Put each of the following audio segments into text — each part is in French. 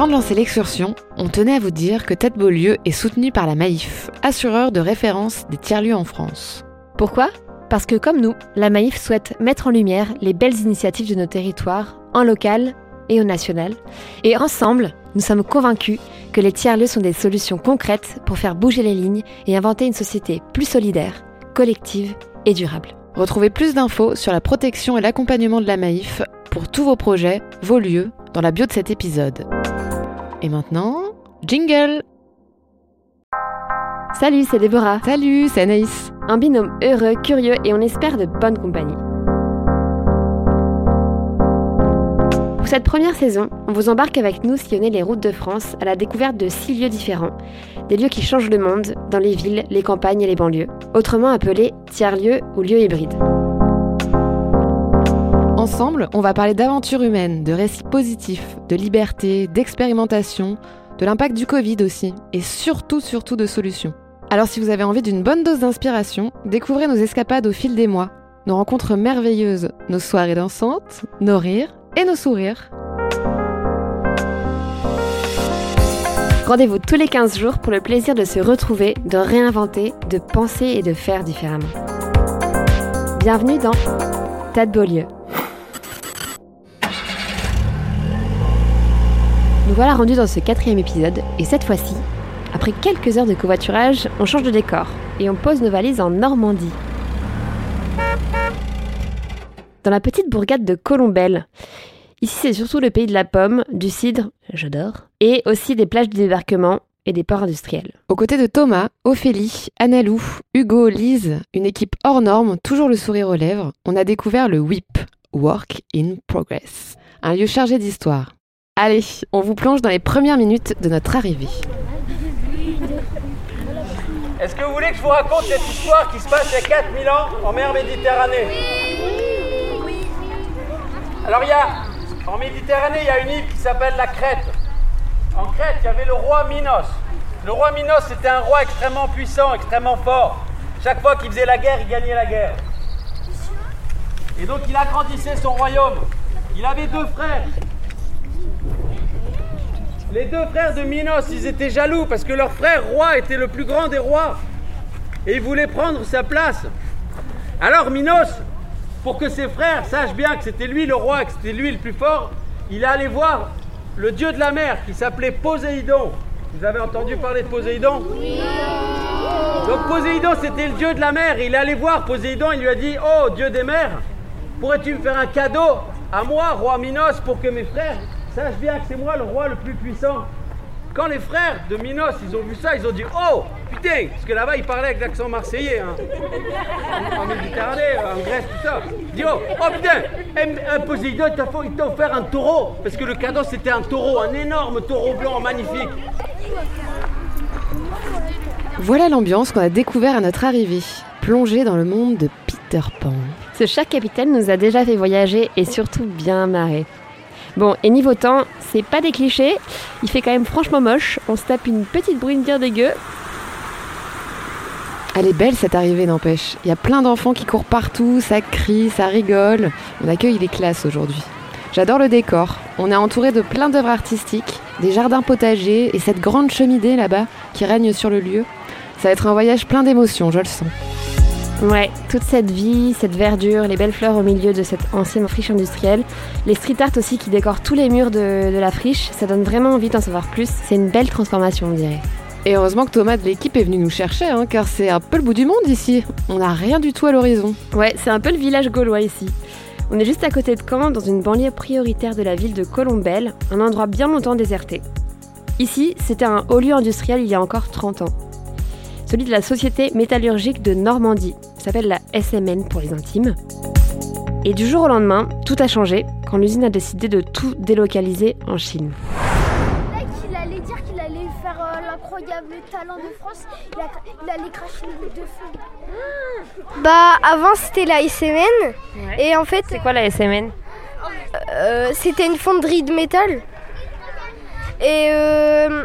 Avant de lancer l'excursion, on tenait à vous dire que Tête Beaulieu est soutenu par la Maïf, assureur de référence des tiers-lieux en France. Pourquoi? Parce que comme nous, la Maïf souhaite mettre en lumière les belles initiatives de nos territoires, en local et au national. Et ensemble, nous sommes convaincus que les tiers-lieux sont des solutions concrètes pour faire bouger les lignes et inventer une société plus solidaire, collective et durable. Retrouvez plus d'infos sur la protection et l'accompagnement de la Maïf pour tous vos projets, vos lieux, dans la bio de cet épisode. Et maintenant, jingle Salut, c'est Déborah. Salut, c'est Anaïs. Un binôme heureux, curieux et on espère de bonne compagnie. Pour cette première saison, on vous embarque avec nous sillonner les routes de France à la découverte de six lieux différents, des lieux qui changent le monde dans les villes, les campagnes et les banlieues, autrement appelés tiers-lieux ou lieux hybrides. Ensemble, on va parler d'aventures humaines, de récits positifs, de liberté, d'expérimentation, de l'impact du Covid aussi, et surtout, surtout de solutions. Alors si vous avez envie d'une bonne dose d'inspiration, découvrez nos escapades au fil des mois, nos rencontres merveilleuses, nos soirées dansantes, nos rires et nos sourires. Rendez-vous tous les 15 jours pour le plaisir de se retrouver, de réinventer, de penser et de faire différemment. Bienvenue dans Tête Beaulieu. Nous voilà rendus dans ce quatrième épisode et cette fois-ci, après quelques heures de covoiturage, on change de décor et on pose nos valises en Normandie. Dans la petite bourgade de Colombelle. Ici, c'est surtout le pays de la pomme, du cidre, j'adore, et aussi des plages de débarquement et des ports industriels. Aux côtés de Thomas, Ophélie, Annalou, Hugo, Lise, une équipe hors norme, toujours le sourire aux lèvres, on a découvert le WIP, Work in Progress, un lieu chargé d'histoire. Allez, on vous plonge dans les premières minutes de notre arrivée. Est-ce que vous voulez que je vous raconte cette histoire qui se passe il y a 4000 ans en mer Méditerranée Alors il y a, en Méditerranée, il y a une île qui s'appelle la Crète. En Crète, il y avait le roi Minos. Le roi Minos, c'était un roi extrêmement puissant, extrêmement fort. Chaque fois qu'il faisait la guerre, il gagnait la guerre. Et donc il agrandissait son royaume. Il avait deux frères. Les deux frères de Minos, ils étaient jaloux parce que leur frère roi était le plus grand des rois. Et ils voulaient prendre sa place. Alors Minos, pour que ses frères sachent bien que c'était lui le roi, que c'était lui le plus fort, il est allé voir le dieu de la mer qui s'appelait Poséidon. Vous avez entendu parler de Poséidon? Oui. Donc Poséidon, c'était le dieu de la mer. Il est allé voir Poséidon, il lui a dit Oh, dieu des mers, pourrais-tu me faire un cadeau à moi, roi Minos, pour que mes frères sachent bien que c'est moi le roi le plus puissant Quand les frères de Minos, ils ont vu ça, ils ont dit Oh, putain Parce que là-bas, ils parlaient avec l'accent marseillais. Hein. En Méditerranée, en Grèce, tout ça. Ils disent Oh, oh putain un, un Poséidon, il t'a fait- il t'a offert un taureau. Parce que le cadeau, c'était un taureau, un énorme taureau blanc magnifique. Voilà l'ambiance qu'on a découvert à notre arrivée, plongée dans le monde de Peter Pan. Ce chat capitaine nous a déjà fait voyager et surtout bien marrer. Bon, et niveau temps, c'est pas des clichés, il fait quand même franchement moche, on se tape une petite brune bien dégueu. Elle est belle cette arrivée, n'empêche. Il y a plein d'enfants qui courent partout, ça crie, ça rigole. On accueille les classes aujourd'hui. J'adore le décor. On est entouré de plein d'œuvres artistiques, des jardins potagers et cette grande cheminée là-bas qui règne sur le lieu. Ça va être un voyage plein d'émotions, je le sens. Ouais, toute cette vie, cette verdure, les belles fleurs au milieu de cette ancienne friche industrielle, les street art aussi qui décorent tous les murs de, de la friche, ça donne vraiment envie d'en savoir plus. C'est une belle transformation, on dirait. Et heureusement que Thomas de l'équipe est venu nous chercher, hein, car c'est un peu le bout du monde ici. On n'a rien du tout à l'horizon. Ouais, c'est un peu le village gaulois ici. On est juste à côté de Caen, dans une banlieue prioritaire de la ville de Colombelle, un endroit bien longtemps déserté. Ici, c'était un haut lieu industriel il y a encore 30 ans. Celui de la Société métallurgique de Normandie. Ça s'appelle la SMN pour les intimes. Et du jour au lendemain, tout a changé quand l'usine a décidé de tout délocaliser en Chine. Mec, il allait dire qu'il allait faire euh, l'incroyable talent de France. Il, a- il allait cracher une goutte de feu. Bah, avant c'était la SMN. Et en fait, C'est quoi la SMN euh, c'était une fonderie de métal. Et euh,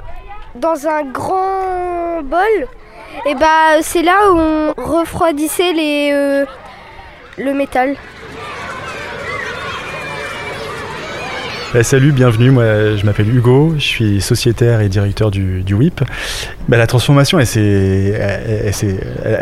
dans un grand bol, et bah c'est là où on refroidissait les, euh, le métal. Bah, salut, bienvenue. Moi, je m'appelle Hugo, je suis sociétaire et directeur du, WIP. Bah, la transformation, elle,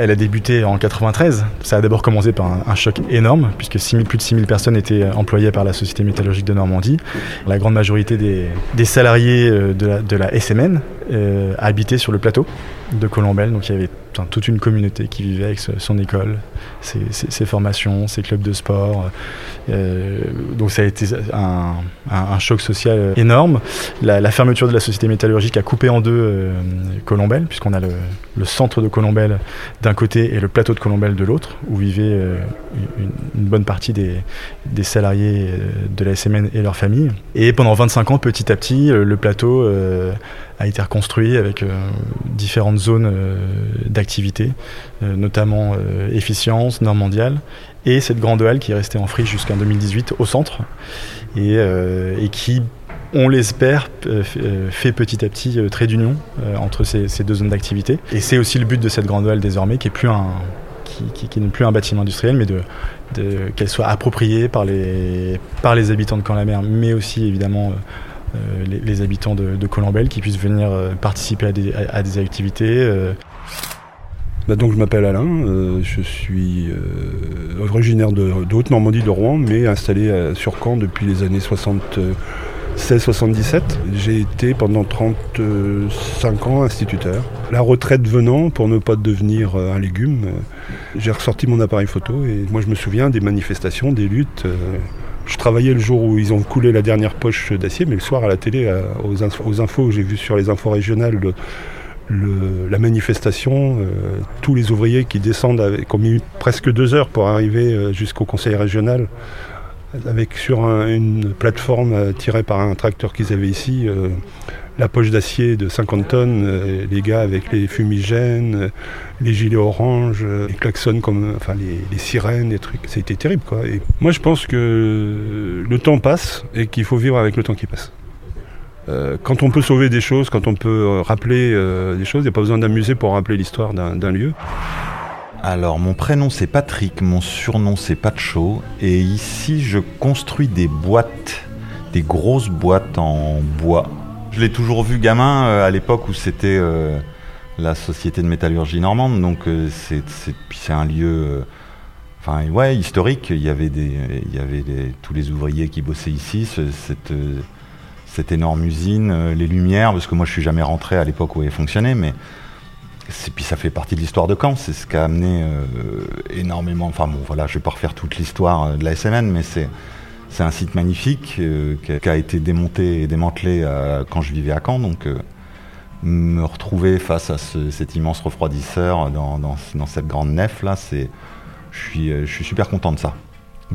a débuté en 93. Ça a d'abord commencé par un, choc énorme, puisque 6 000, plus de 6000 personnes étaient employées par la Société métallurgique de Normandie. La grande majorité des, salariés euh, de la, SMN euh, habitaient sur le plateau de Colombelle. Donc il y avait toute une communauté qui vivait avec son école, ses, formations, ses clubs de sport. Euh, donc ça a été un, choc social énorme. La, fermeture de la société métallurgique a coupé en deux euh, Colombelle, puisqu'on a le, centre de Colombelle d'un côté et le plateau de Colombelle de l'autre, où vivaient euh, une, bonne partie des, des, salariés euh, de la SMN et leurs familles. Et pendant 25 ans, petit à petit, le plateau a été reconstruit avec différentes zones d'activité, notamment efficience, nord mondiale, et cette grande halle qui est restée en friche jusqu'en 2018 au centre, et, qui on l'espère, fait petit à petit trait d'union entre ces, deux zones d'activité. Et c'est aussi le but de cette grande halle désormais, qui n'est plus un bâtiment industriel, mais qu'elle soit appropriée par les, par les habitants de Camp-la-Mer, mais aussi évidemment euh, les, les, habitants de, de Colombelle qui puissent venir euh, participer à des, activités. Euh. Bah donc je m'appelle Alain, euh, je suis euh, originaire de, Haute-Normandie de Rouen, mais installé à, sur Caen depuis les années 60. 1677. J'ai été pendant 35 ans instituteur. La retraite venant, pour ne pas devenir un légume, j'ai ressorti mon appareil photo et moi je me souviens des manifestations, des luttes. Je travaillais le jour où ils ont coulé la dernière poche d'acier, mais le soir à la télé, aux, infos, j'ai vu sur les infos régionales le, le, la manifestation, euh, tous les ouvriers qui descendent, avec, qui ont mis presque deux heures pour arriver jusqu'au conseil régional avec sur un, une plateforme euh, tirée par un tracteur qu'ils avaient ici, euh, la poche d'acier de 50 tonnes, euh, les gars avec les fumigènes, les gilets orange, les klaxons comme, enfin les, les sirènes, les trucs. Été terrible quoi. Et moi je pense que le temps passe et qu'il faut vivre avec le temps qui passe. Euh, quand on peut sauver des choses, quand on peut rappeler euh, des choses, il n'y a pas besoin d'amuser pour rappeler l'histoire d'un lieu. Alors, mon prénom c'est Patrick, mon surnom c'est Pacho, et ici je construis des boîtes, des grosses boîtes en bois. Je l'ai toujours vu gamin euh, à l'époque où c'était euh, la société de métallurgie normande, donc euh, c'est un lieu, enfin ouais, historique. Il y avait des, il y avait tous les ouvriers qui bossaient ici, cette, cette énorme usine, les lumières, parce que moi je suis jamais rentré à l'époque où elle fonctionnait, mais puis ça fait partie de l'histoire de Caen, c'est ce qui a amené énormément. Enfin bon, voilà, je vais pas refaire toute l'histoire de la SMN, mais c'est c'est un site magnifique euh, qui, a, été démonté et démantelé à, quand je vivais à Caen, donc euh, me retrouver face à ce, cet immense refroidisseur dans, dans, dans cette grande nef là, c'est je suis je suis super content de ça.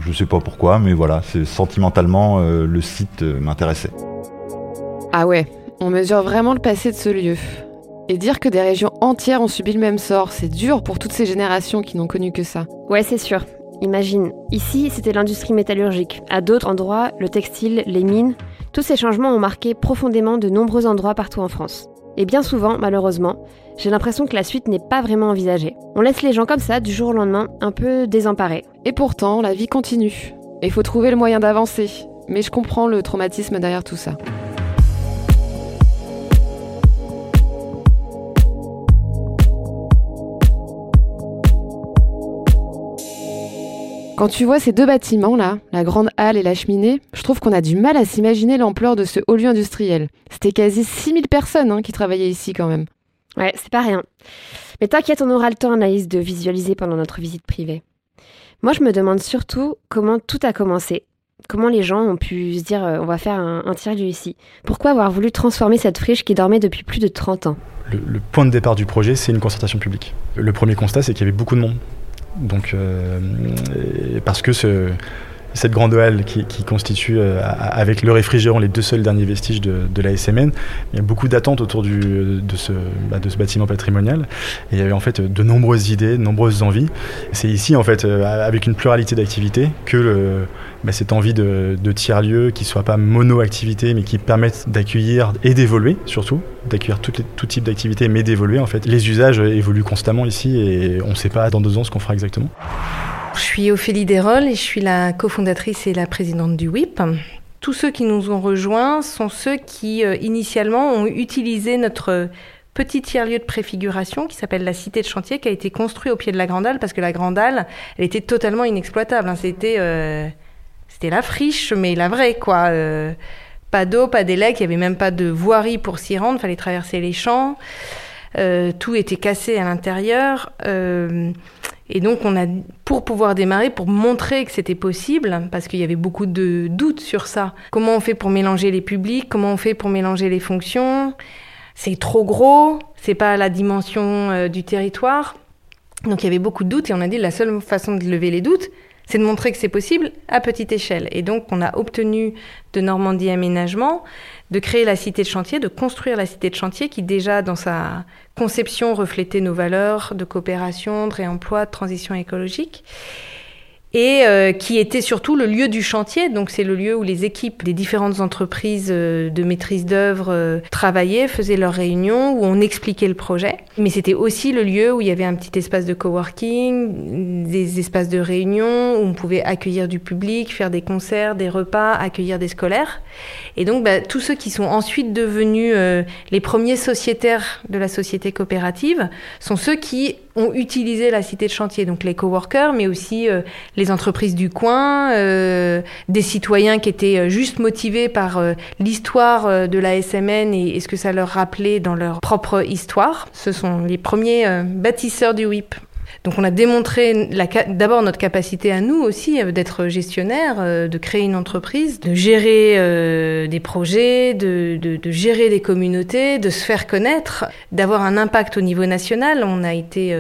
Je sais pas pourquoi, mais voilà, c'est sentimentalement le site m'intéressait. Ah ouais, on mesure vraiment le passé de ce lieu. Et dire que des régions entières ont subi le même sort, c'est dur pour toutes ces générations qui n'ont connu que ça. Ouais, c'est sûr. Imagine, ici c'était l'industrie métallurgique, à d'autres endroits le textile, les mines. Tous ces changements ont marqué profondément de nombreux endroits partout en France. Et bien souvent, malheureusement, j'ai l'impression que la suite n'est pas vraiment envisagée. On laisse les gens comme ça, du jour au lendemain, un peu désemparés. Et pourtant, la vie continue. Il faut trouver le moyen d'avancer. Mais je comprends le traumatisme derrière tout ça. Quand tu vois ces deux bâtiments là, la grande halle et la cheminée, je trouve qu'on a du mal à s'imaginer l'ampleur de ce haut lieu industriel. C'était quasi 6000 personnes hein, qui travaillaient ici quand même. Ouais, c'est pas rien. Mais t'inquiète, on aura le temps, Anaïs, de visualiser pendant notre visite privée. Moi, je me demande surtout comment tout a commencé. Comment les gens ont pu se dire euh, on va faire un, un tiers-lieu ici Pourquoi avoir voulu transformer cette friche qui dormait depuis plus de 30 ans? Le, le point de départ du projet, c'est une concertation publique. Le premier constat, c'est qu'il y avait beaucoup de monde donc, euh, parce que ce, cette grande halle qui, constitue, euh, avec le réfrigérant, les deux seuls derniers vestiges de, de la SMN, il y a beaucoup d'attentes autour du, de, ce, bah, de ce bâtiment patrimonial. Il y avait en fait de nombreuses idées, de nombreuses envies. C'est ici, en fait, euh, avec une pluralité d'activités, que bah, cette envie de, tiers-lieux qui ne soient pas mono-activités, mais qui permettent d'accueillir et d'évoluer, surtout, d'accueillir tout, tout type d'activités, mais d'évoluer, en fait. Les usages évoluent constamment ici et on ne sait pas dans deux ans ce qu'on fera exactement. Je suis Ophélie Desrolles et je suis la cofondatrice et la présidente du WIP. tous ceux qui nous ont rejoints sont ceux qui, euh, initialement, ont utilisé notre petit tiers-lieu de préfiguration qui s'appelle la Cité de Chantier, qui a été construit au pied de la Grande parce que la Grande elle était totalement inexploitable. Hein. C'était, euh, c'était la friche, mais la vraie, quoi. Euh, pas d'eau, pas d'élec, il n'y avait même pas de voirie pour s'y rendre, fallait traverser les champs. Tout était cassé à l'intérieur. Et donc, on a, pour pouvoir démarrer, pour montrer que c'était possible, parce qu'il y avait beaucoup de doutes sur ça. Comment on fait pour mélanger les publics Comment on fait pour mélanger les fonctions C'est trop gros C'est pas la dimension euh, du territoire Donc, il y avait beaucoup de doutes et on a dit la seule façon de lever les doutes, c'est de montrer que c'est possible à petite échelle. Et donc, on a obtenu de Normandie Aménagement de créer la cité de chantier, de construire la cité de chantier qui déjà dans sa conception reflétait nos valeurs de coopération, de réemploi, de transition écologique et euh, qui était surtout le lieu du chantier. Donc c'est le lieu où les équipes des différentes entreprises euh, de maîtrise d'œuvre euh, travaillaient, faisaient leurs réunions, où on expliquait le projet. Mais c'était aussi le lieu où il y avait un petit espace de coworking, des espaces de réunion, où on pouvait accueillir du public, faire des concerts, des repas, accueillir des scolaires. Et donc bah, tous ceux qui sont ensuite devenus les premiers sociétaires de la société coopérative sont ceux qui ont utilisé la cité de chantier, donc les coworkers, mais aussi euh, entreprises du coin, euh, des citoyens qui étaient euh, juste motivés par l'histoire de la SMN et, et, ce que ça leur rappelait dans leur propre histoire. Ce sont les premiers bâtisseurs du WIP. Donc on a démontré d'abord notre capacité à nous aussi euh, d'être gestionnaire, euh, de créer une entreprise, de gérer euh, des projets, de, gérer des communautés, de se faire connaître, d'avoir un impact au niveau national. On a été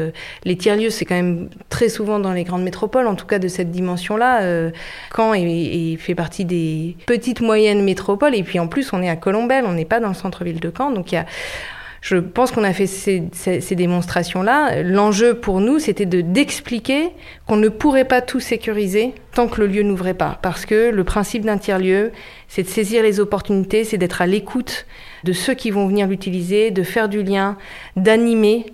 les tiers-lieux, c'est quand même très souvent dans les grandes métropoles, en tout cas de cette dimension-là. Caen est, fait partie des petites moyennes métropoles et puis en plus on est à Colombelle, on n'est pas dans le centre-ville de Caen, donc il y a je pense qu'on a fait ces, démonstrations-là. L'enjeu pour nous, c'était de d'expliquer qu'on ne pourrait pas tout sécuriser tant que le lieu n'ouvrait pas. Parce que le principe d'un tiers-lieu, c'est de saisir les opportunités, c'est d'être à l'écoute de ceux qui vont venir l'utiliser, de faire du lien, d'animer.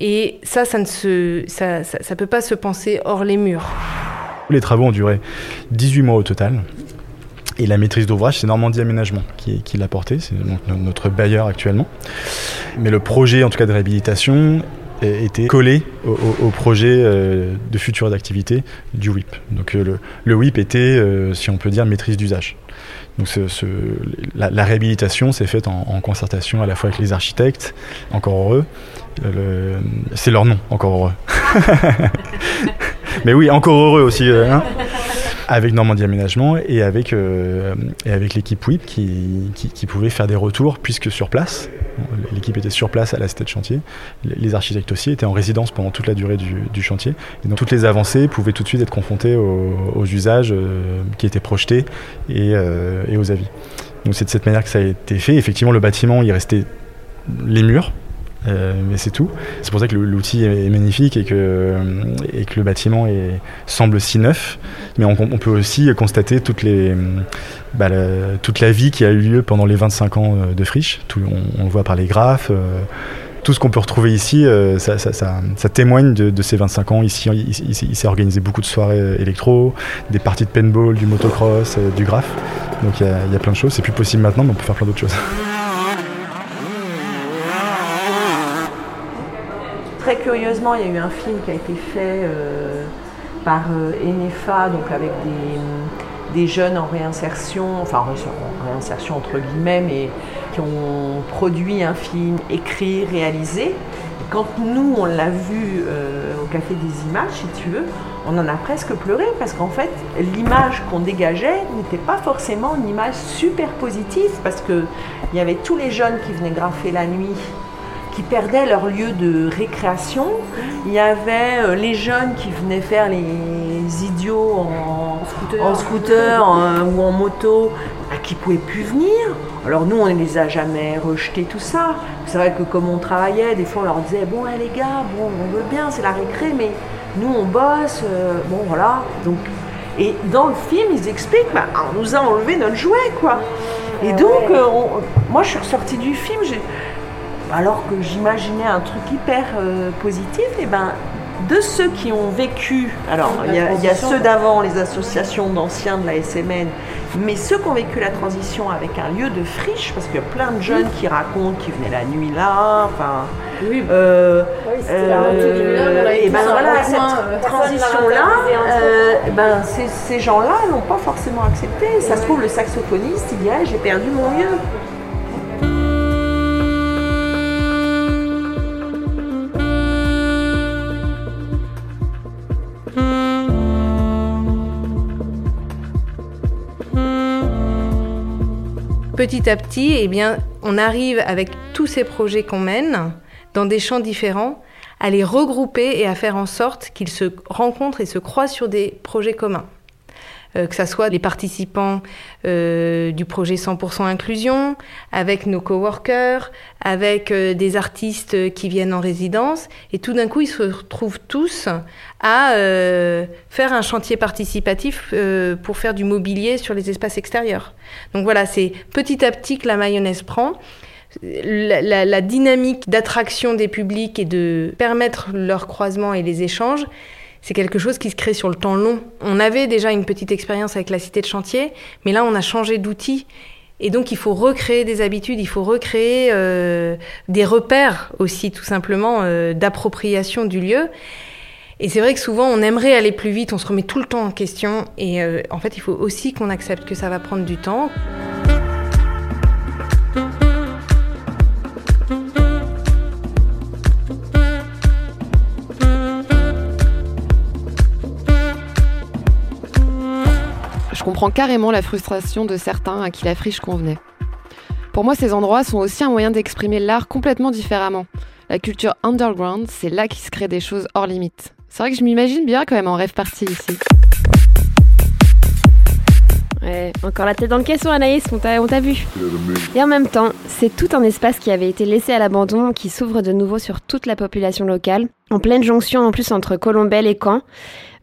Et ça, ça ne se, ça, ça peut pas se penser hors les murs. Les travaux ont duré 18 mois au total. Et la maîtrise d'ouvrage, c'est Normandie Aménagement qui, l'a porté, c'est notre bailleur actuellement. Mais le projet, en tout cas de réhabilitation, était collé au, projet euh, de future d'activité du WIP. Donc euh, le, WIP était, euh, si on peut dire, maîtrise d'usage. Donc la, réhabilitation s'est faite en, concertation à la fois avec les architectes, encore heureux. c'est leur nom, encore heureux. Mais oui, encore heureux aussi. Hein avec Normandie Aménagement et avec, euh, avec l'équipe WIP qui, qui, pouvait faire des retours puisque sur place, l'équipe était sur place à la cité de chantier, les architectes aussi étaient en résidence pendant toute la durée du, chantier et donc toutes les avancées pouvaient tout de suite être confrontées aux, usages euh, qui étaient projetés et, euh, et aux avis. Donc c'est de cette manière que ça a été fait. Effectivement, le bâtiment, il restait les murs, euh, mais c'est tout. C'est pour ça que l'outil est magnifique et que, et que le bâtiment est, semble si neuf. Mais on, peut aussi constater toutes les, bah, toute la vie qui a eu lieu pendant les 25 ans euh, de friche. Tout, on, le voit par les graphes. Euh, tout ce qu'on peut retrouver ici, ça, ça, ça, témoigne de, de, ces 25 ans. Ici, il, s'est organisé beaucoup de soirées électro, des parties de paintball, du motocross, du graphe. Donc il y, y, a plein de choses. C'est plus possible maintenant, mais on peut faire plein d'autres choses. Très curieusement, il y a eu un film qui a été fait euh, par euh, Enefa, donc avec des, jeunes en réinsertion, enfin en réinsertion entre guillemets, mais qui ont produit un film écrit, réalisé. quand nous, on l'a vu euh, au Café des Images, si tu veux, on en a presque pleuré parce qu'en fait, l'image qu'on dégageait n'était pas forcément une image super positive parce qu'il y avait tous les jeunes qui venaient graffer la nuit qui perdaient leur lieu de récréation. Il y avait euh, les jeunes qui venaient faire les idiots en, scooter, ou en moto, bah, qui ne pouvaient plus venir. Alors nous, on ne les a jamais rejetés, tout ça. C'est vrai que comme on travaillait, des fois on leur disait, bon les gars, bon, on veut bien, c'est la récré, mais nous on bosse, euh, bon voilà. Donc, et dans le film, ils expliquent, bah, on nous a enlevé notre jouet, quoi. Et donc, euh, moi je suis ressortie du film, alors que j'imaginais un truc hyper euh, positif, et ben de ceux qui ont vécu, alors il y, a, il y a ceux d'avant, les associations d'anciens de la SMN, mais ceux qui ont vécu la transition avec un lieu de friche, parce qu'il y a plein de jeunes qui racontent qu'ils venaient la nuit là, enfin. Oui, euh, la et ben tous un voilà, cette euh, transition-là, euh, ben ces, ces gens-là l'ont pas forcément accepté. Ça se trouve, le saxophoniste, il dit Ah, j'ai perdu mon lieu. Petit à petit, eh bien, on arrive avec tous ces projets qu'on mène dans des champs différents à les regrouper et à faire en sorte qu'ils se rencontrent et se croisent sur des projets communs. Euh, que ce soit les participants euh, du projet 100% inclusion, avec nos coworkers, avec euh, des artistes qui viennent en résidence, et tout d'un coup ils se retrouvent tous à faire un chantier participatif pour faire du mobilier sur les espaces extérieurs. Donc voilà, c'est petit à petit que la mayonnaise prend. La, la- la dynamique d'attraction des publics et de permettre leur croisement et les échanges, c'est quelque chose qui se crée sur le temps long. On avait déjà une petite expérience avec la cité de chantier, mais là on a changé d'outil. Et donc il faut recréer des habitudes, il faut recréer euh, des repères aussi tout simplement euh, d'appropriation du lieu. Et c'est vrai que souvent on aimerait aller plus vite, on se remet tout le temps en question. Et euh, en fait il faut aussi qu'on accepte que ça va prendre du temps. Je comprends carrément la frustration de certains à qui la friche convenait. Pour moi, ces endroits sont aussi un moyen d'exprimer l'art complètement différemment. La culture underground, c'est là qu'il se crée des choses hors limite. C'est vrai que je m'imagine bien quand même en rêve parti ici. Ouais, encore la tête dans le caisson, Anaïs, on t'a vu. Et en même temps, c'est tout un espace qui avait été laissé à l'abandon, qui s'ouvre de nouveau sur toute la population locale, en pleine jonction en plus entre Colombelle et Caen.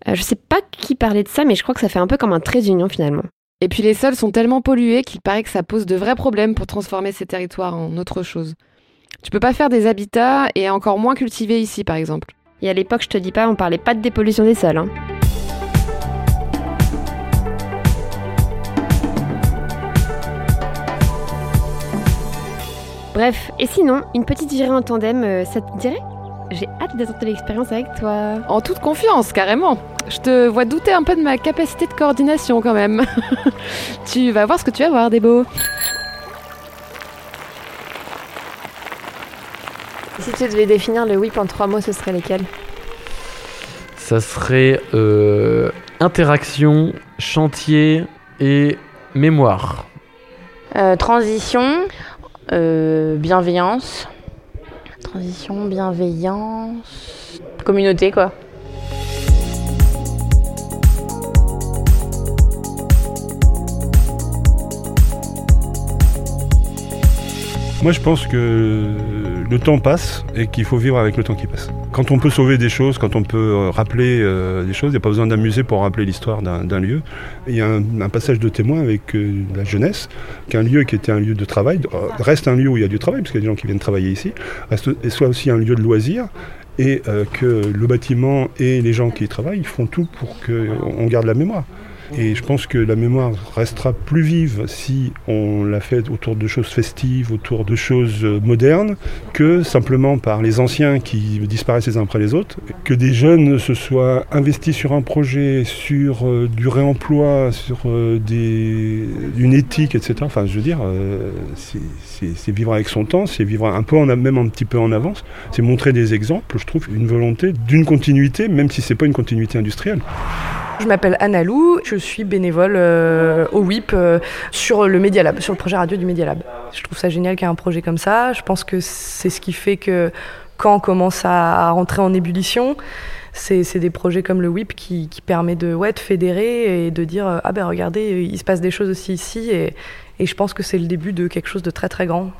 Euh, je sais pas qui parlait de ça, mais je crois que ça fait un peu comme un trait d'union finalement. Et puis les sols sont tellement pollués qu'il paraît que ça pose de vrais problèmes pour transformer ces territoires en autre chose. Tu peux pas faire des habitats et encore moins cultiver ici par exemple. Et à l'époque, je te dis pas, on parlait pas de dépollution des sols. Hein. Bref, et sinon, une petite virée en tandem, euh, ça te dirait? J'ai hâte de tenter l'expérience avec toi. En toute confiance, carrément. Je te vois douter un peu de ma capacité de coordination quand même. tu vas voir ce que tu vas voir, Débo. Si tu devais définir le whip en trois mots, ce serait lesquels? Ça serait euh, interaction, chantier et mémoire. Euh, transition, euh, bienveillance. Transition, bienveillance. Communauté, quoi. Moi, je pense que le temps passe et qu'il faut vivre avec le temps qui passe. Quand on peut sauver des choses, quand on peut euh, rappeler euh, des choses, il n'y a pas besoin d'amuser pour rappeler l'histoire d'un d'un lieu. Il y a un, passage de témoin avec euh, la jeunesse, qu'un lieu qui était un lieu de travail reste un lieu où il y a du travail, parce qu'il y a des gens qui viennent travailler ici, reste, soit aussi un lieu de loisir, et que le bâtiment et les gens qui y travaillent font tout pour qu'on garde la mémoire. Et je pense que la mémoire restera plus vive si on la fait autour de choses festives, autour de choses euh, modernes, que simplement par les anciens qui disparaissent les uns après les autres. Que des jeunes se soient investis sur un projet, sur euh, du réemploi, sur euh, une éthique, etc. Enfin, je veux dire, c'est- vivre avec son temps, c'est vivre un peu, en, même un petit peu en avance. C'est montrer des exemples, je trouve, une volonté d'une continuité, même si c'est pas une continuité industrielle. Je m'appelle Anna Lou, je suis bénévole euh, au WIP euh, sur le Media Lab, sur le projet radio du Media Lab. Je trouve ça génial qu'il y ait un projet comme ça. Je pense que c'est ce qui fait que quand on commence à, à rentrer en ébullition, c'est des projets comme le WIP qui, qui permet de, ouais, de fédérer et de dire euh, ah ben regardez, il se passe des choses aussi ici et, je pense que c'est le début de quelque chose de très très grand.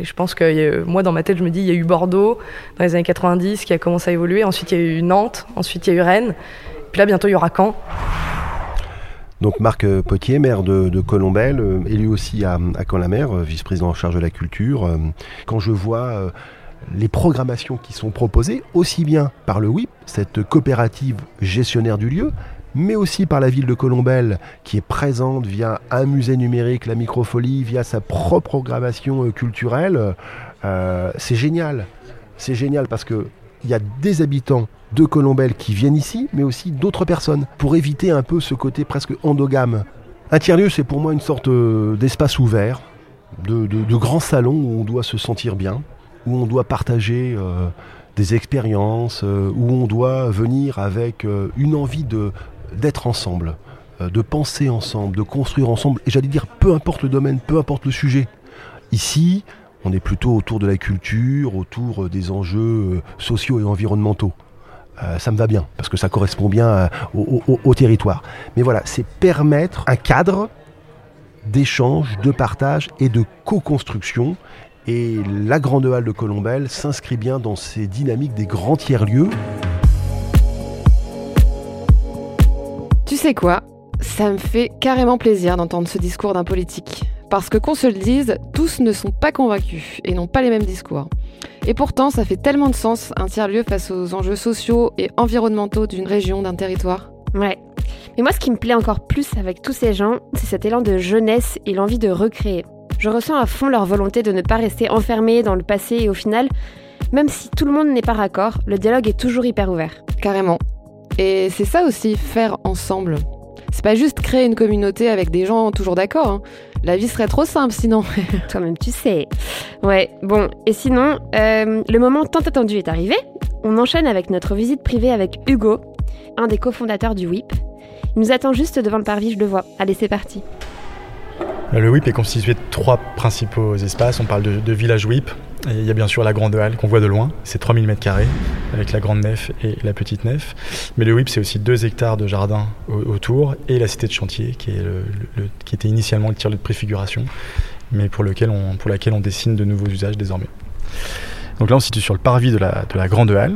Et je pense que moi dans ma tête je me dis il y a eu Bordeaux dans les années 90 qui a commencé à évoluer, ensuite il y a eu Nantes, ensuite il y a eu Rennes. Puis là, bientôt, il y aura Caen. Donc Marc euh, Potier, maire de, Colombelle, euh, élu aussi à, à Caen-la-Mer, euh, vice-président en charge de la culture. Euh, Quand je vois euh, les programmations qui sont proposées, aussi bien par le WIP, cette coopérative gestionnaire du lieu, mais aussi par la ville de Colombelle qui est présente via un musée numérique, la microfolie, via sa propre programmation euh, culturelle. Euh, c'est génial. C'est génial parce que il y a des habitants de Colombelle qui viennent ici, mais aussi d'autres personnes, pour éviter un peu ce côté presque endogame. Un tiers-lieu, c'est pour moi une sorte euh, d'espace ouvert, de, grand salon où on doit se sentir bien, où on doit partager euh, des expériences, euh, où on doit venir avec une envie d'être ensemble, de penser ensemble, de construire ensemble, et j'allais dire peu importe le domaine, peu importe le sujet. Ici, on est plutôt autour de la culture, autour euh, des enjeux euh, sociaux et environnementaux. Euh, ça me va bien, parce que ça correspond bien au, au- au territoire. Mais voilà, c'est permettre un cadre d'échange, de partage et de co-construction. Et la Grande Halle de Colombelle s'inscrit bien dans ces dynamiques des grands tiers-lieux. Tu sais quoi? Ça me fait carrément plaisir d'entendre ce discours d'un politique. Parce que qu'on se le dise, tous ne sont pas convaincus et n'ont pas les mêmes discours. Et pourtant, ça fait tellement de sens un tiers-lieu face aux enjeux sociaux et environnementaux d'une région, d'un territoire. Ouais. Mais moi, ce qui me plaît encore plus avec tous ces gens, c'est cet élan de jeunesse et l'envie de recréer. Je ressens à fond leur volonté de ne pas rester enfermés dans le passé et au final, même si tout le monde n'est pas raccord, le dialogue est toujours hyper ouvert. Carrément. Et c'est ça aussi, faire ensemble. C'est pas juste créer une communauté avec des gens toujours d'accord. hein. La vie serait trop simple sinon. Toi-même, tu sais. Ouais, bon, et sinon, euh, le moment tant attendu est arrivé. On enchaîne avec notre visite privée avec Hugo, un des cofondateurs du WIP. Il nous attend juste devant le parvis, je le vois. Allez, c'est parti. Euh, Le WIP est constitué de trois principaux espaces. On parle de, village WIP. Il y a bien sûr la grande halle qu'on voit de loin. C'est 3000 m2 avec la grande nef et la petite nef. Mais le WIP, c'est aussi 2 hectares de jardin au- autour et la cité de chantier qui, était initialement le tiers-lieu de préfiguration, mais pour, lequel on, laquelle on dessine de nouveaux usages désormais. Donc là, on se situe sur le parvis de la, de la Grande Halle,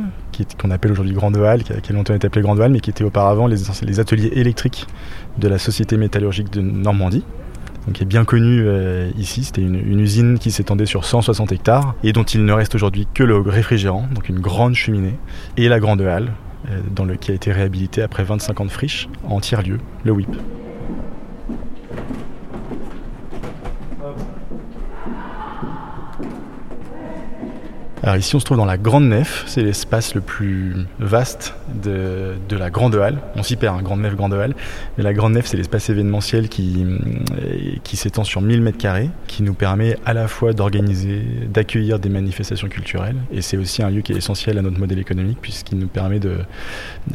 qu'on appelle aujourd'hui Grande Halle, qui a, qui a longtemps été appelée Grande Halle, mais qui était auparavant les ateliers électriques de la Société métallurgique de Normandie, qui est bien connue euh, ici. C'était une, une usine qui s'étendait sur 160 hectares et dont il ne reste aujourd'hui que le réfrigérant, donc une grande cheminée, et la Grande Halle, euh, dans le, qui a été réhabilitée après 25 ans de friche en tiers-lieu, le WIP. Alors ici, on se trouve dans la grande nef, c'est l'espace le plus vaste de, de la grande halle. On s'y perd, hein, grande nef, grande halle. Mais la grande nef, c'est l'espace événementiel qui, euh, qui s'étend sur 1000 mètres carrés, qui nous permet à la fois d'organiser, d'accueillir des manifestations culturelles. Et c'est aussi un lieu qui est essentiel à notre modèle économique, puisqu'il nous permet de,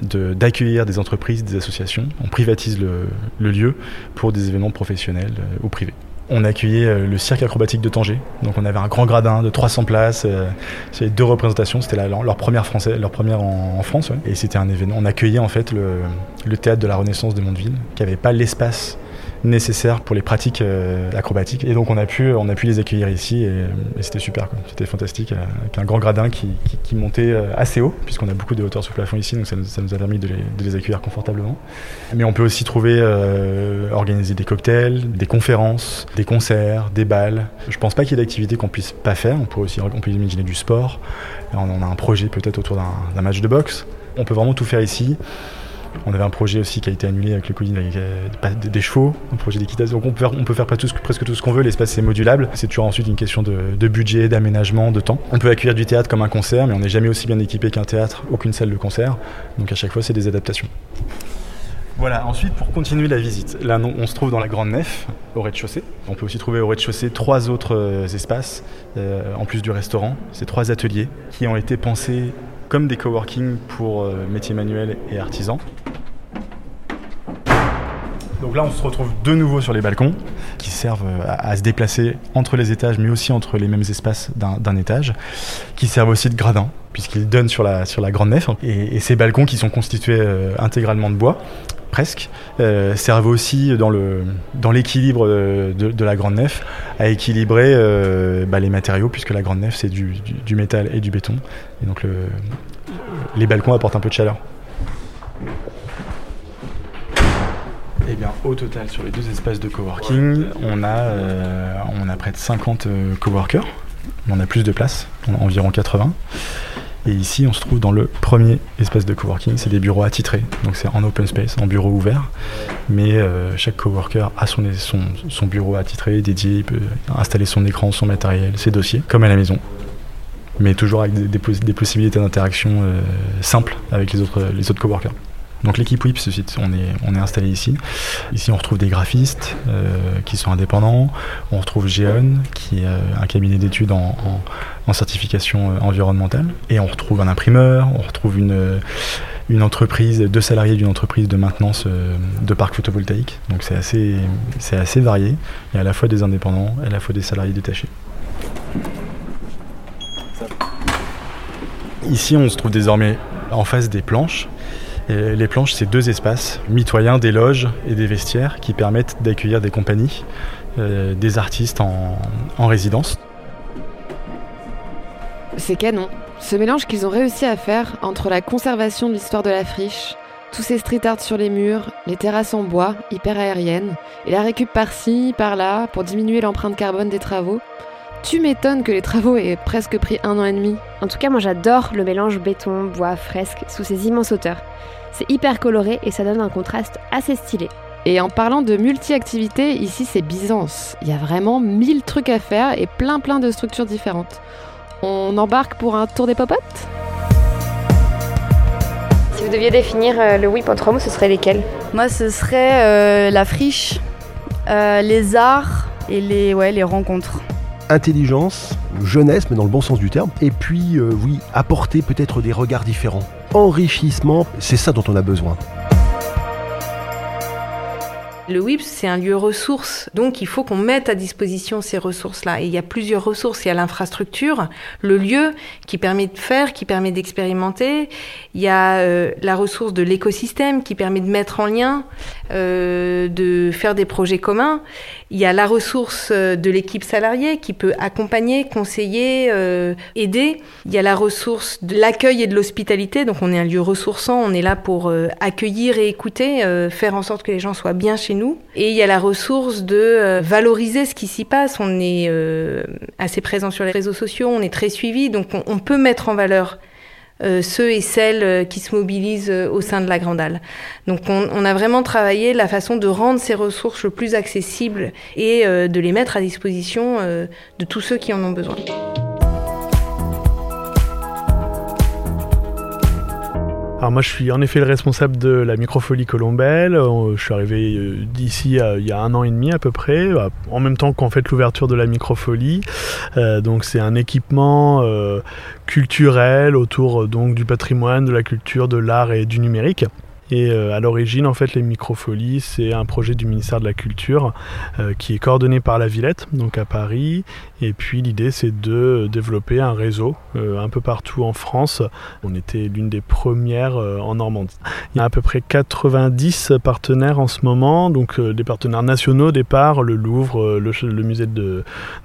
de- d'accueillir des entreprises, des associations. On privatise le, le lieu pour des événements professionnels euh, ou privés. On accueillait euh, le cirque acrobatique de Tanger. Donc on avait un grand gradin de 300 places. euh, C'était deux représentations. C'était leur, première, français, leur première en, France. Et c'était un événement. On accueillait en fait le, le théâtre de la Renaissance de Mondeville, qui n'avait pas l'espace nécessaire pour les pratiques euh, acrobatiques. Et donc on a pu, on a pu les accueillir ici et, c'était super. C'était fantastique. euh, avec un grand gradin qui, montait euh, assez haut, puisqu'on a beaucoup de hauteur sous plafond ici, donc ça nous, a permis de les, accueillir confortablement. Mais on peut aussi trouver, organiser des cocktails, des conférences, des concerts, des balles. Je pense pas qu'il y ait d'activités qu'on puisse pas faire. On peut aussi on peut imaginer du sport. On a un projet peut-être autour d'un match de boxe. On peut vraiment tout faire ici. On avait un projet aussi qui a été annulé avec le Covid, euh, des, chevaux, un projet d'équitation. Donc on peut faire, tout ce, presque tout ce qu'on veut. L'espace est modulable. C'est toujours ensuite une question de, budget, d'aménagement, de temps. On peut accueillir du théâtre comme un concert, mais on n'est jamais aussi bien équipé qu'un théâtre, aucune salle de concert. Donc à chaque fois, c'est des adaptations. Voilà, ensuite pour continuer la visite, là on se trouve dans la grande nef, au rez-de-chaussée. On peut aussi trouver au rez-de-chaussée trois autres euh, espaces, euh, en plus du restaurant. C'est trois ateliers qui ont été pensés comme des coworking pour euh, métiers manuels et artisans. Donc là, on se retrouve de nouveau sur les balcons qui servent euh, à, se déplacer entre les étages, mais aussi entre les mêmes espaces d'un étage, qui servent aussi de gradin, puisqu'ils donnent sur la, sur la grande nef. Et, et ces balcons qui sont constitués euh, intégralement de bois, presque, euh, servent aussi dans dans l'équilibre euh, de, de la grande nef à équilibrer euh, bah, les matériaux, puisque la grande nef c'est du, du- métal et du béton. Et donc le, les balcons apportent un peu de chaleur. Eh bien, au total, sur les deux espaces de coworking, on a, euh, on près de 50 euh, coworkers On a plus de place, environ 80. Et ici, on se trouve dans le premier espace de coworking. C'est des bureaux attitrés, donc c'est en open space, en bureau ouvert. Mais euh, chaque coworker a son, bureau attitré, dédié. Il peut installer son écran, son matériel, ses dossiers, comme à la maison. Mais toujours avec des, possibilités d'interaction euh, simples avec les autres, coworkers. Donc l'équipe WIP, on est, on est installé ici. Ici, on retrouve des graphistes euh, qui sont indépendants. On retrouve Geon, qui est un cabinet d'études en, en, certification euh, environnementale. Et on retrouve un imprimeur, on retrouve une, une entreprise, deux salariés d'une entreprise de maintenance euh, de parcs photovoltaïques. Donc c'est assez, assez varié. Il y a à la fois des indépendants et à la fois des salariés détachés. Ici, on se trouve désormais en face des planches. Les planches, c'est deux espaces mitoyens, des loges et des vestiaires qui permettent d'accueillir des compagnies, euh, des artistes en résidence. C'est canon. Ce mélange qu'ils ont réussi à faire entre la conservation de l'histoire de la friche, tous ces street art sur les murs, les terrasses en bois, hyper aériennes, et la récup par-ci, par-là, pour diminuer l'empreinte carbone des travaux, tu m'étonnes que les travaux aient presque pris un an et demi. En tout cas, moi j'adore le mélange béton, bois, fresque sous ces immenses hauteurs. C'est hyper coloré et ça donne un contraste assez stylé. Et en parlant de multi-activités, ici c'est Byzance. Il y a vraiment mille trucs à faire et plein plein de structures différentes. On embarque pour un tour des popotes? Si vous deviez définir euh, le WIP en trois mots, ce serait lesquels? Moi, ce serait euh, la friche, euh, les arts et les, ouais, les rencontres intelligence, jeunesse, mais dans le bon sens du terme, et puis, euh, oui, apporter peut-être des regards différents. Enrichissement, c'est ça dont on a besoin. Le WIPS, c'est un lieu ressource, donc il faut qu'on mette à disposition ces ressources-là. Et il y a plusieurs ressources. Il y a l'infrastructure, le lieu qui permet de faire, qui permet d'expérimenter. Il y a euh, la ressource de l'écosystème qui permet de mettre en lien, euh, de faire des projets communs. Il y a la ressource de l'équipe salariée qui peut accompagner, conseiller, euh, aider. Il y a la ressource de l'accueil et de l'hospitalité. Donc on est un lieu ressourçant, on est là pour euh, accueillir et écouter, euh, faire en sorte que les gens soient bien chez nous. Et il y a la ressource de euh, valoriser ce qui s'y passe. On est assez présent sur les réseaux sociaux, on est très suivi, donc on, peut mettre en valeur euh, ceux et celles qui se mobilisent au sein de la Grande Halle. Donc on, on, a vraiment travaillé la façon de rendre ces ressources plus accessibles et euh, de les mettre à disposition euh, de tous ceux qui en ont besoin. Alors moi je suis en effet le responsable de la microfolie colombelle, je suis arrivé d'ici il y a un an et demi à peu près, en même temps qu'on fait l'ouverture de la microfolie. Euh, donc c'est un équipement euh, culturel autour donc du patrimoine, de la culture, de l'art et du numérique. Et euh, à l'origine, en fait, les microfolies, c'est un projet du ministère de la Culture euh, qui est coordonné par la Villette, donc à Paris. Et puis l'idée, c'est de développer un réseau euh, un peu partout en France. On était l'une des premières euh, en Normandie. Il y a à peu près 90 partenaires en ce moment, donc euh, des partenaires nationaux au départ, le Louvre, le, le musée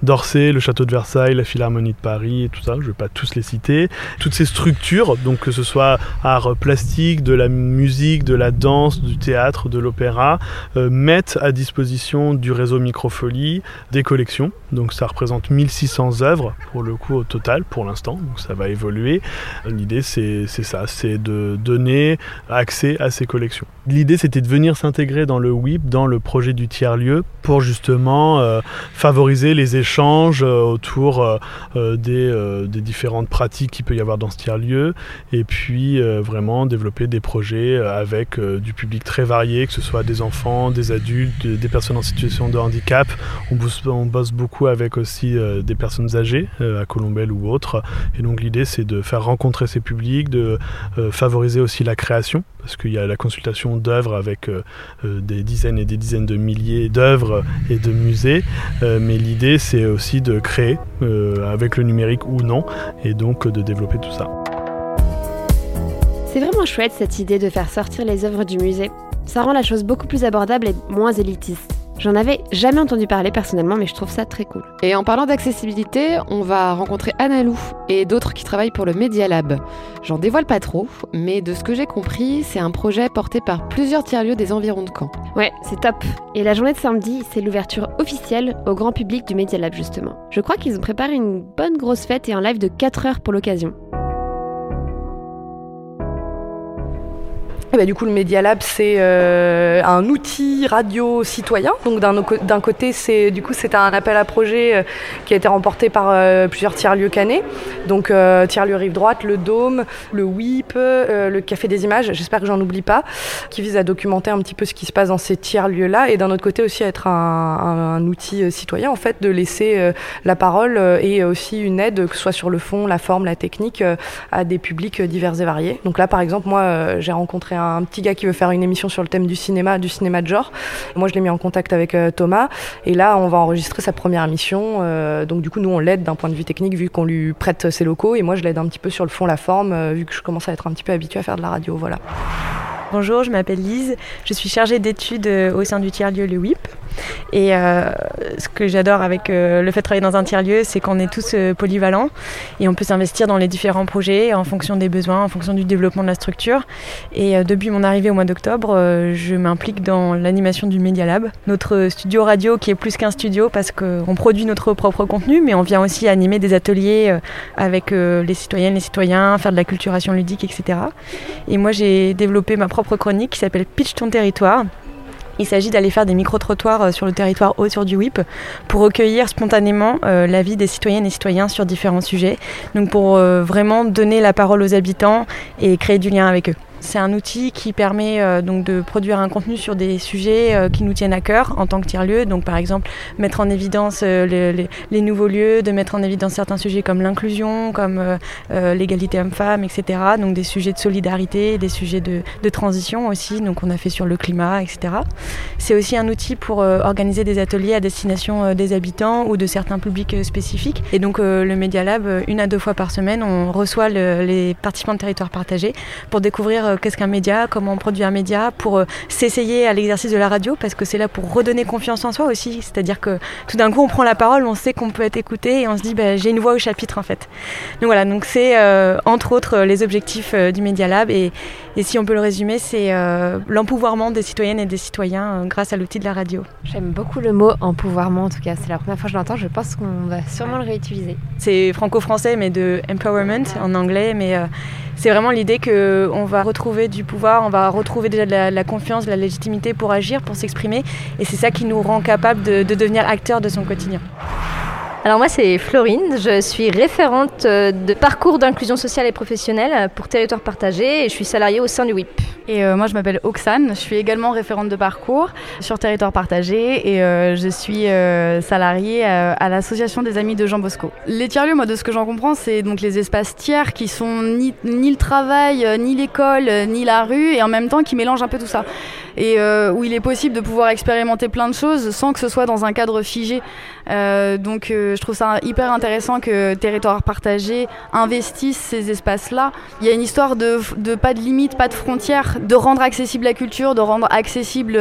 d'Orsay, le château de Versailles, la Philharmonie de Paris et tout ça. Je ne vais pas tous les citer. Toutes ces structures, donc que ce soit art plastique, de la musique, de la danse, du théâtre, de l'opéra, mettent à disposition du réseau Microfolie des collections. Donc ça représente 1600 œuvres pour le coup au total pour l'instant, donc ça va évoluer. L'idée c'est ça, c'est de donner accès à ces collections. L'idée c'était de venir s'intégrer dans le WIP, dans le projet du tiers-lieu, pour justement euh, favoriser les échanges euh, autour euh, des, des, différentes pratiques qu'il peut y avoir dans ce tiers-lieu, et puis vraiment développer des projets avec du public très varié, que ce soit des enfants, des adultes, des personnes en situation de handicap. On bosse, on bosse beaucoup avec aussi euh, des personnes âgées, euh, à Colombelle ou autres. Et donc l'idée, c'est de faire rencontrer ces publics, de euh, favoriser aussi la création, parce qu'il y a la consultation d'œuvres avec des dizaines et des dizaines de milliers d'œuvres et de musées. mais l'idée, c'est aussi de créer, avec le numérique ou non, et donc de développer tout ça. C'est vraiment chouette cette idée de faire sortir les œuvres du musée. Ça rend la chose beaucoup plus abordable et moins élitiste. J'en avais jamais entendu parler personnellement, mais je trouve ça très cool. Et en parlant d'accessibilité, on va rencontrer Analou et d'autres qui travaillent pour le Media Lab. J'en dévoile pas trop, mais de ce que j'ai compris, c'est un projet porté par plusieurs tiers-lieux des environs de Caen. Ouais, c'est top. Et la journée de samedi, c'est l'ouverture officielle au grand public du Media Lab justement. Je crois qu'ils ont préparé une bonne grosse fête et un live de 4 heures pour l'occasion. Et bah, du coup, le Media Lab, c'est euh, un outil radio citoyen. Donc, d'un, côté, c'est du coup, c'est un appel à projet euh, qui a été remporté par euh, plusieurs tiers-lieux canets. Donc, euh, tiers-lieu Rive Droite, le Dôme, le WIP, le Café des Images, j'espère que j'en oublie pas, qui vise à documenter un petit peu ce qui se passe dans ces tiers-lieux-là. Et d'un autre côté, aussi, être un, un, outil citoyen, en fait, de laisser la parole et aussi une aide, que ce soit sur le fond, la forme, la technique, à des publics divers et variés. Donc là, par exemple, moi, j'ai rencontré un petit gars qui veut faire une émission sur le thème du cinéma, du cinéma de genre. Moi, je l'ai mis en contact avec euh, Thomas. Et là, on va enregistrer sa première émission. Euh, donc, du coup, nous, on l'aide d'un point de vue technique, vu qu'on lui prête ses locaux. Et moi, je l'aide un petit peu sur le fond, la forme, euh, vu que je commence à être un petit peu habituée à faire de la radio. Voilà. Bonjour, je m'appelle Lise, je suis chargée d'études au sein du tiers-lieu Le WIP. Et euh, ce que j'adore avec euh, le fait de travailler dans un tiers-lieu, c'est qu'on est tous euh, polyvalents et on peut s'investir dans les différents projets en fonction des besoins, en fonction du développement de la structure. Et depuis mon arrivée au mois d'octobre, je m'implique dans l'animation du Media Lab, notre studio radio qui est plus qu'un studio parce qu'on produit notre propre contenu, mais on vient aussi animer des ateliers avec les citoyennes, les citoyens, faire de la culturation ludique, etc. Et moi, j'ai développé ma propre chronique qui s'appelle Pitch ton territoire. Il s'agit d'aller faire des micro-trottoirs euh, sur le territoire autour du WIP pour recueillir spontanément euh, l'avis des citoyennes et citoyens sur différents sujets. Donc pour euh, vraiment donner la parole aux habitants et créer du lien avec eux. C'est un outil qui permet euh, donc de produire un contenu sur des sujets euh, qui nous tiennent à cœur en tant que tiers-lieu. Donc par exemple mettre en évidence euh, les, nouveaux lieux, de mettre en évidence certains sujets comme l'inclusion, comme l'égalité homme-femme, etc. Donc des sujets de solidarité, des sujets de, transition aussi. Donc on a fait sur le climat, etc. C'est aussi un outil pour organiser des ateliers à destination des habitants ou de certains publics spécifiques. Et donc le Media Lab, une à deux fois par semaine, on reçoit le- les participants de territoire partagé pour découvrir euh, qu'est-ce qu'un média, comment on produit un média, pour euh, s'essayer à l'exercice de la radio, parce que c'est là pour redonner confiance en soi aussi. C'est-à-dire que tout d'un coup, on prend la parole, on sait qu'on peut être écouté et on se dit, bah, j'ai une voix au chapitre en fait. Donc voilà, donc c'est euh, entre autres les objectifs euh, du Media Lab et, et si on peut le résumer, c'est euh, l'empouvoirment des citoyennes et des citoyens grâce à l'outil de la radio. J'aime beaucoup le mot empouvoirment en tout cas, c'est la première fois que je l'entends, je pense qu'on va sûrement le réutiliser. C'est franco-français, mais de empowerment en anglais. Mais c'est vraiment l'idée qu'on va retrouver du pouvoir, on va retrouver déjà la, confiance, la légitimité pour agir, pour s'exprimer. Et c'est ça qui nous rend capable de, de devenir acteurs de son quotidien. Alors moi c'est Florine, je suis référente euh, de parcours d'inclusion sociale et professionnelle pour Territoire Partagé et je suis salariée au sein du WIP. Et euh, moi je m'appelle Oxane, je suis également référente de parcours sur territoire partagé et euh, je suis euh, salariée à l'association des amis de Jean Bosco. Les tiers-lieux, moi de ce que j'en comprends, c'est donc les espaces tiers qui sont ni, ni le travail, ni l'école, ni la rue et en même temps qui mélangent un peu tout ça. Et euh, où il est possible de pouvoir expérimenter plein de choses sans que ce soit dans un cadre figé. Euh, donc euh, je trouve ça hyper intéressant que Territoire Partagé investisse ces espaces-là. Il y a une histoire de, pas de limite, pas de frontières, de rendre accessible la culture, de rendre accessible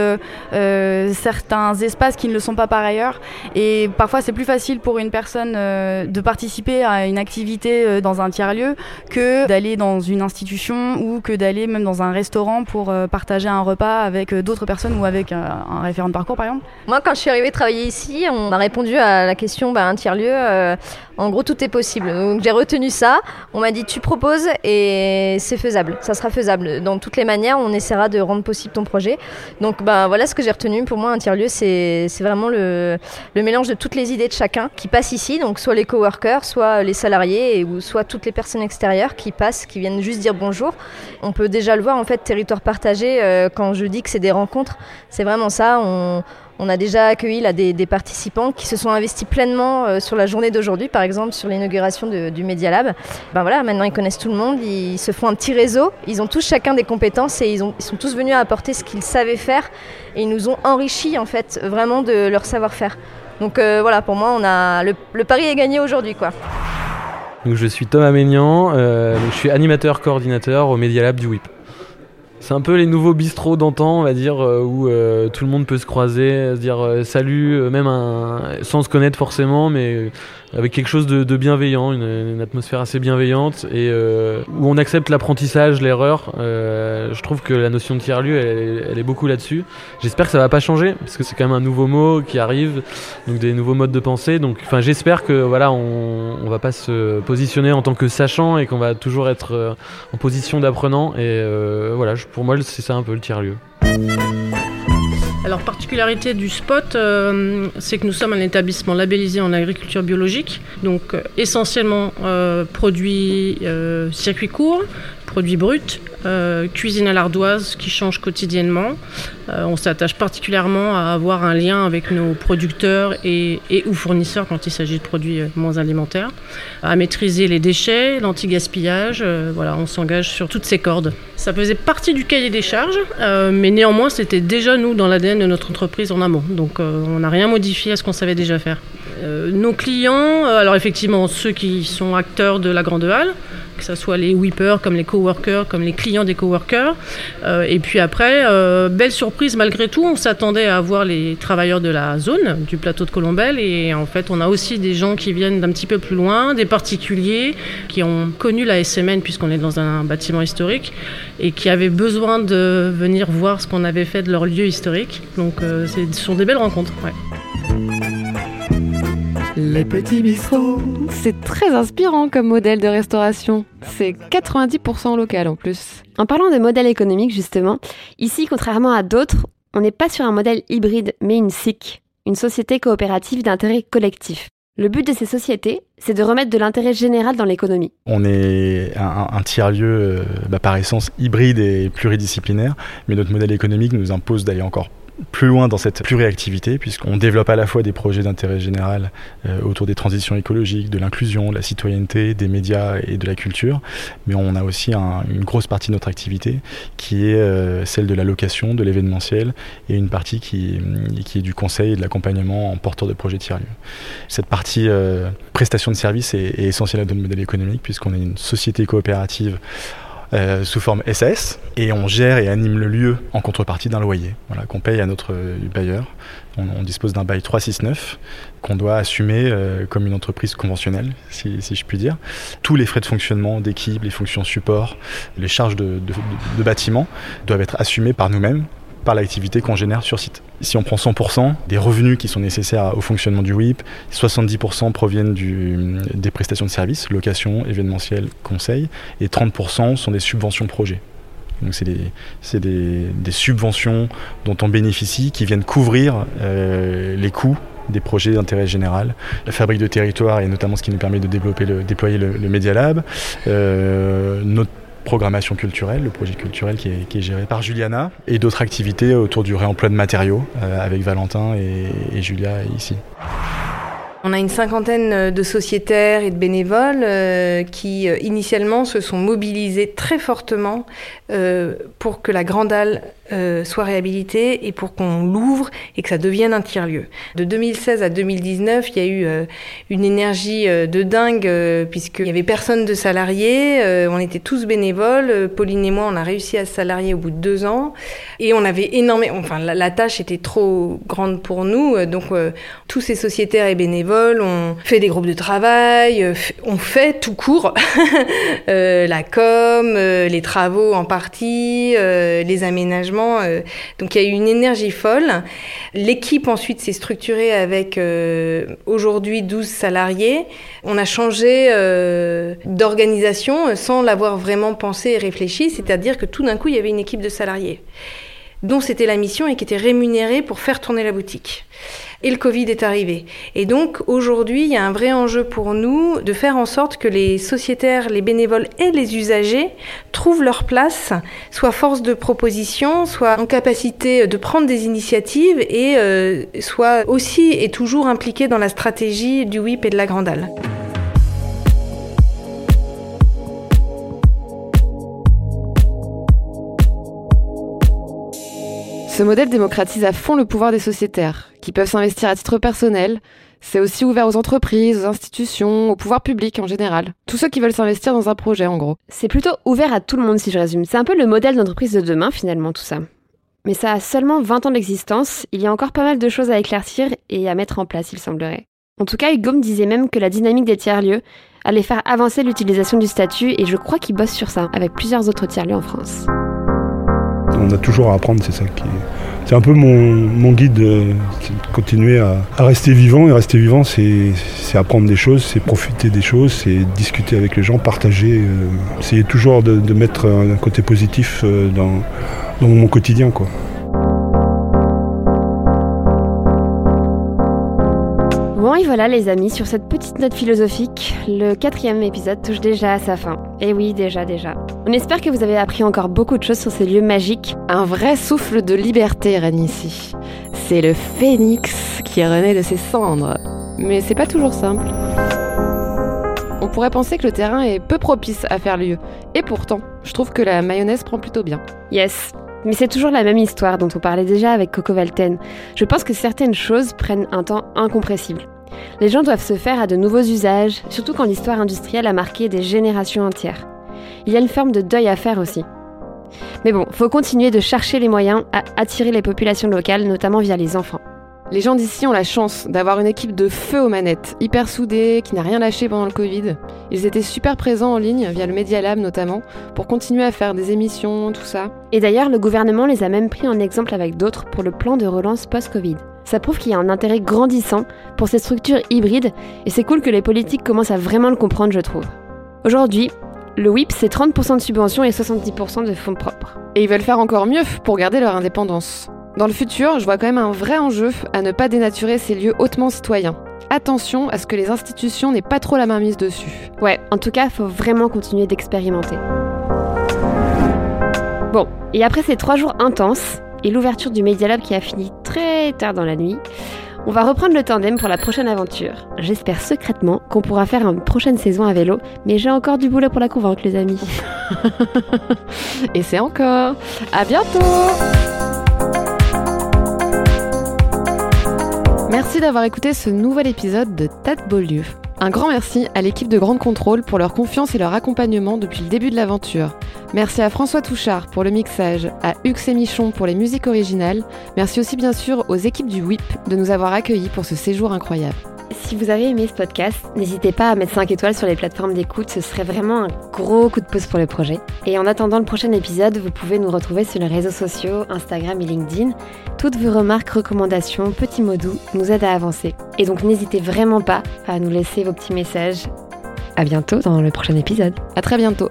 certains espaces qui ne le sont pas par ailleurs. Et parfois c'est plus facile pour une personne de participer à une activité dans un tiers-lieu que d'aller dans une institution ou que d'aller même dans un restaurant pour partager un repas avec euh, d'autres personnes ou avec euh, un référent de parcours par exemple? Moi quand je suis arrivée travailler ici, on m'a répondu à la question bah, un tiers-lieu, euh, en gros tout est possible. Donc j'ai retenu ça, on m'a dit tu proposes et c'est faisable, ça sera faisable. Dans toutes les manières, on essaiera de rendre possible ton projet. Donc bah, voilà ce que j'ai retenu. Pour moi un tiers-lieu c'est vraiment le, le mélange de toutes les idées de chacun qui passent ici, donc soit les coworkers, soit les salariés ou soit toutes les personnes extérieures qui passent, qui viennent juste dire bonjour. On peut déjà le voir en fait, territoire partagé, euh, quand je dis que c'est des rencontres, c'est vraiment ça. On, on a déjà accueilli là, des, participants qui se sont investis pleinement euh, sur la journée d'aujourd'hui, par exemple sur l'inauguration du Media Lab. Ben voilà, maintenant ils connaissent tout le monde, ils se font un petit réseau, ils ont tous chacun des compétences et ils, ont, ils sont tous venus apporter ce qu'ils savaient faire et ils nous ont enrichi en fait vraiment de leur savoir-faire. Donc euh, voilà, pour moi, on a le, pari est gagné aujourd'hui je suis Thomas Ménian, euh, je suis animateur coordinateur au Media Lab du WIP. C'est un peu les nouveaux bistrots d'antan, on va dire, euh, où euh, tout le monde peut se croiser, se dire euh, salut, même sans se connaître forcément, mais avec quelque chose de, bienveillant, une, atmosphère assez bienveillante et où on accepte l'apprentissage, l'erreur. je trouve que la notion de tiers-lieu, elle, est beaucoup là-dessus. J'espère que ça va pas changer, parce que c'est quand même un nouveau mot qui arrive, donc des nouveaux modes de pensée. Donc, enfin, j'espère que voilà, on, on va pas se positionner en tant que sachant et qu'on va toujours être en position d'apprenant. Et voilà, pour moi, c'est ça un peu le tiers-lieu. Alors, particularité du spot, euh, c'est que nous sommes un établissement labellisé en agriculture biologique, donc euh, essentiellement euh, produits circuits courts, produits bruts, euh, cuisine à l'ardoise qui change quotidiennement. Euh, on s'attache particulièrement à avoir un lien avec nos producteurs et, ou fournisseurs quand il s'agit de produits euh, moins alimentaires, à maîtriser les déchets, l'anti-gaspillage. voilà, on s'engage sur toutes ces cordes. Ça faisait partie du cahier des charges, mais néanmoins c'était déjà nous dans l'ADN de notre entreprise en amont. Donc on n'a rien modifié à ce qu'on savait déjà faire. Nos clients, alors effectivement ceux qui sont acteurs de la grande halle, que ce soit les whippers, comme les coworkers, comme les clients des coworkers. Euh, et puis après, euh, belle surprise malgré tout, on s'attendait à avoir les travailleurs de la zone, du plateau de Colombelle. Et en fait, on a aussi des gens qui viennent d'un petit peu plus loin, des particuliers qui ont connu la SMN puisqu'on est dans un bâtiment historique et qui avaient besoin de venir voir ce qu'on avait fait de leur lieu historique. Donc euh, ce sont des belles rencontres. Les petits bistrots. C'est très inspirant comme modèle de restauration. C'est 90% local en plus. En parlant de modèle économique justement, ici contrairement à d'autres, on n'est pas sur un modèle hybride mais une SIC, une société coopérative d'intérêt collectif. Le but de ces sociétés, c'est de remettre de l'intérêt général dans l'économie. On est un, tiers-lieu euh, bah, par essence hybride et pluridisciplinaire, mais notre modèle économique nous impose d'aller encore plus loin dans cette pluriactivité, puisqu'on développe à la fois des projets d'intérêt général euh, autour des transitions écologiques, de l'inclusion, de la citoyenneté, des médias et de la culture, mais on a aussi une grosse partie de notre activité qui est euh, celle de la location, de l'événementiel, et une partie qui, qui est du conseil et de l'accompagnement en porteur de projets tiers-lieux. Cette partie euh, prestation de services est, est essentielle à notre modèle économique, puisqu'on est une société coopérative euh, sous forme SAS et on gère et anime le lieu en contrepartie d'un loyer voilà, qu'on paye à notre bailleur. On, dispose d'un bail 369 qu'on doit assumer euh, comme une entreprise conventionnelle, si, je puis dire. Tous les frais de fonctionnement d'équipe, les fonctions support, les charges de, de bâtiment doivent être assumés par nous-mêmes par l'activité qu'on génère sur site. Si on prend 100% des revenus qui sont nécessaires au fonctionnement du WIP, 70% proviennent des prestations de services, location, événementiel, conseil, et 30% sont des subventions projets. Donc c'est des, subventions dont on bénéficie qui viennent couvrir euh, les coûts des projets d'intérêt général, la fabrique de territoire et notamment ce qui nous permet de déployer le, Media Lab, euh, notre programmation culturelle, le projet culturel qui est, géré par Juliana, et d'autres activités autour du réemploi de matériaux euh, avec Valentin et Julia ici. On a une cinquantaine euh, de sociétaires et de bénévoles euh, qui initialement se sont mobilisés très fortement pour que la Grande Halle soit réhabilitée et pour qu'on l'ouvre et que ça devienne un tiers-lieu. De 2016 à 2019, il y a eu une énergie de dingue puisqu'il n'y avait personne de salariés, on était tous bénévoles. Pauline et moi, on a réussi à se salarier au bout de deux ans et on avait énormément, enfin la, la tâche était trop grande pour nous, donc tous ces sociétaires et bénévoles on fait des groupes de travail, euh, on fait tout court euh, la com, euh, les travaux en partie, les aménagements. Donc il y a eu une énergie folle. L'équipe ensuite s'est structurée avec aujourd'hui 12 salariés. On a changé d'organisation sans l'avoir vraiment pensé et réfléchi, c'est-à-dire que tout d'un coup il y avait une équipe de salariés dont c'était la mission et qui était rémunérée pour faire tourner la boutique. Et le Covid est arrivé. Et donc aujourd'hui, il y a un vrai enjeu pour nous de faire en sorte que les sociétaires, les bénévoles et les usagers trouvent leur place, soient force de proposition, soient en capacité de prendre des initiatives et euh, soient aussi et toujours impliqués dans la stratégie du WIP et de la Grande Ce modèle démocratise à fond le pouvoir des sociétaires, qui peuvent s'investir à titre personnel, C'est aussi ouvert aux entreprises, aux institutions, au pouvoir public en général. Tous ceux qui veulent s'investir dans un projet en gros. C'est plutôt ouvert à tout le monde si je résume. C'est un peu le modèle d'entreprise de demain finalement tout ça. Mais ça a seulement 20 ans d'existence, il y a encore pas mal de choses à éclaircir et à mettre en place il semblerait. En tout cas, Hugo me disait même que la dynamique des tiers-lieux allait faire avancer l'utilisation du statut et je crois qu'il bosse sur ça avec plusieurs autres tiers-lieux en France. On a toujours à apprendre, c'est ça qui C'est un peu mon, guide, euh, de continuer à, rester vivant. Et rester vivant, c'est apprendre des choses, c'est profiter des choses, c'est discuter avec les gens, partager, euh, essayer toujours de, mettre un côté positif euh, dans, mon quotidien. Bon et voilà les amis, sur cette petite note philosophique, le quatrième épisode touche déjà à sa fin. Et oui, déjà, déjà. On espère que vous avez appris encore beaucoup de choses sur ces lieux magiques. Un vrai souffle de liberté règne ici. C'est le phénix qui renaît de ses cendres. Mais c'est pas toujours simple. On pourrait penser que le terrain est peu propice à faire lieu. Et pourtant, je trouve que la mayonnaise prend plutôt bien. Yes, mais c'est toujours la même histoire dont on parlait déjà avec Coco Valten. Je pense que certaines choses prennent un temps incompressible. Les gens doivent se faire à de nouveaux usages, surtout quand l'histoire industrielle a marqué des générations entières. Il y a une forme de deuil à faire aussi. Mais bon, faut continuer de chercher les moyens à attirer les populations locales, notamment via les enfants. Les gens d'ici ont la chance d'avoir une équipe de feu aux manettes, hyper soudée, qui n'a rien lâché pendant le Covid. Ils étaient super présents en ligne, via le Media Lab notamment, pour continuer à faire des émissions, tout ça. Et d'ailleurs, le gouvernement les a même pris en exemple avec d'autres pour le plan de relance post-Covid. Ça prouve qu'il y a un intérêt grandissant pour ces structures hybrides, et c'est cool que les politiques commencent à vraiment le comprendre, je trouve. Aujourd'hui, le WIP, c'est 30% de subventions et 70% de fonds propres. Et ils veulent faire encore mieux pour garder leur indépendance. Dans le futur, je vois quand même un vrai enjeu à ne pas dénaturer ces lieux hautement citoyens. Attention à ce que les institutions n'aient pas trop la main mise dessus. Ouais, en tout cas, faut vraiment continuer d'expérimenter. Bon, et après ces trois jours intenses, et l'ouverture du Media Lab qui a fini très tard dans la nuit, on va reprendre le tandem pour la prochaine aventure. J'espère secrètement qu'on pourra faire une prochaine saison à vélo, mais j'ai encore du boulot pour la convaincre, les amis. et c'est encore. À bientôt! Merci d'avoir écouté ce nouvel épisode de Tête Beaulieu. Un grand merci à l'équipe de Grande Contrôle pour leur confiance et leur accompagnement depuis le début de l'aventure. Merci à François Touchard pour le mixage, à Hux et Michon pour les musiques originales. Merci aussi bien sûr aux équipes du WIP de nous avoir accueillis pour ce séjour incroyable. Si vous avez aimé ce podcast, n'hésitez pas à mettre 5 étoiles sur les plateformes d'écoute, ce serait vraiment un gros coup de pouce pour le projet. Et en attendant le prochain épisode, vous pouvez nous retrouver sur les réseaux sociaux, Instagram et LinkedIn. Toutes vos remarques, recommandations, petits mots doux nous aident à avancer. Et donc n'hésitez vraiment pas à nous laisser vos petits messages. À bientôt dans le prochain épisode. À très bientôt.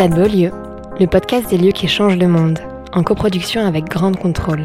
Stade Beaulieu, le podcast des lieux qui changent le monde, en coproduction avec Grande Contrôle.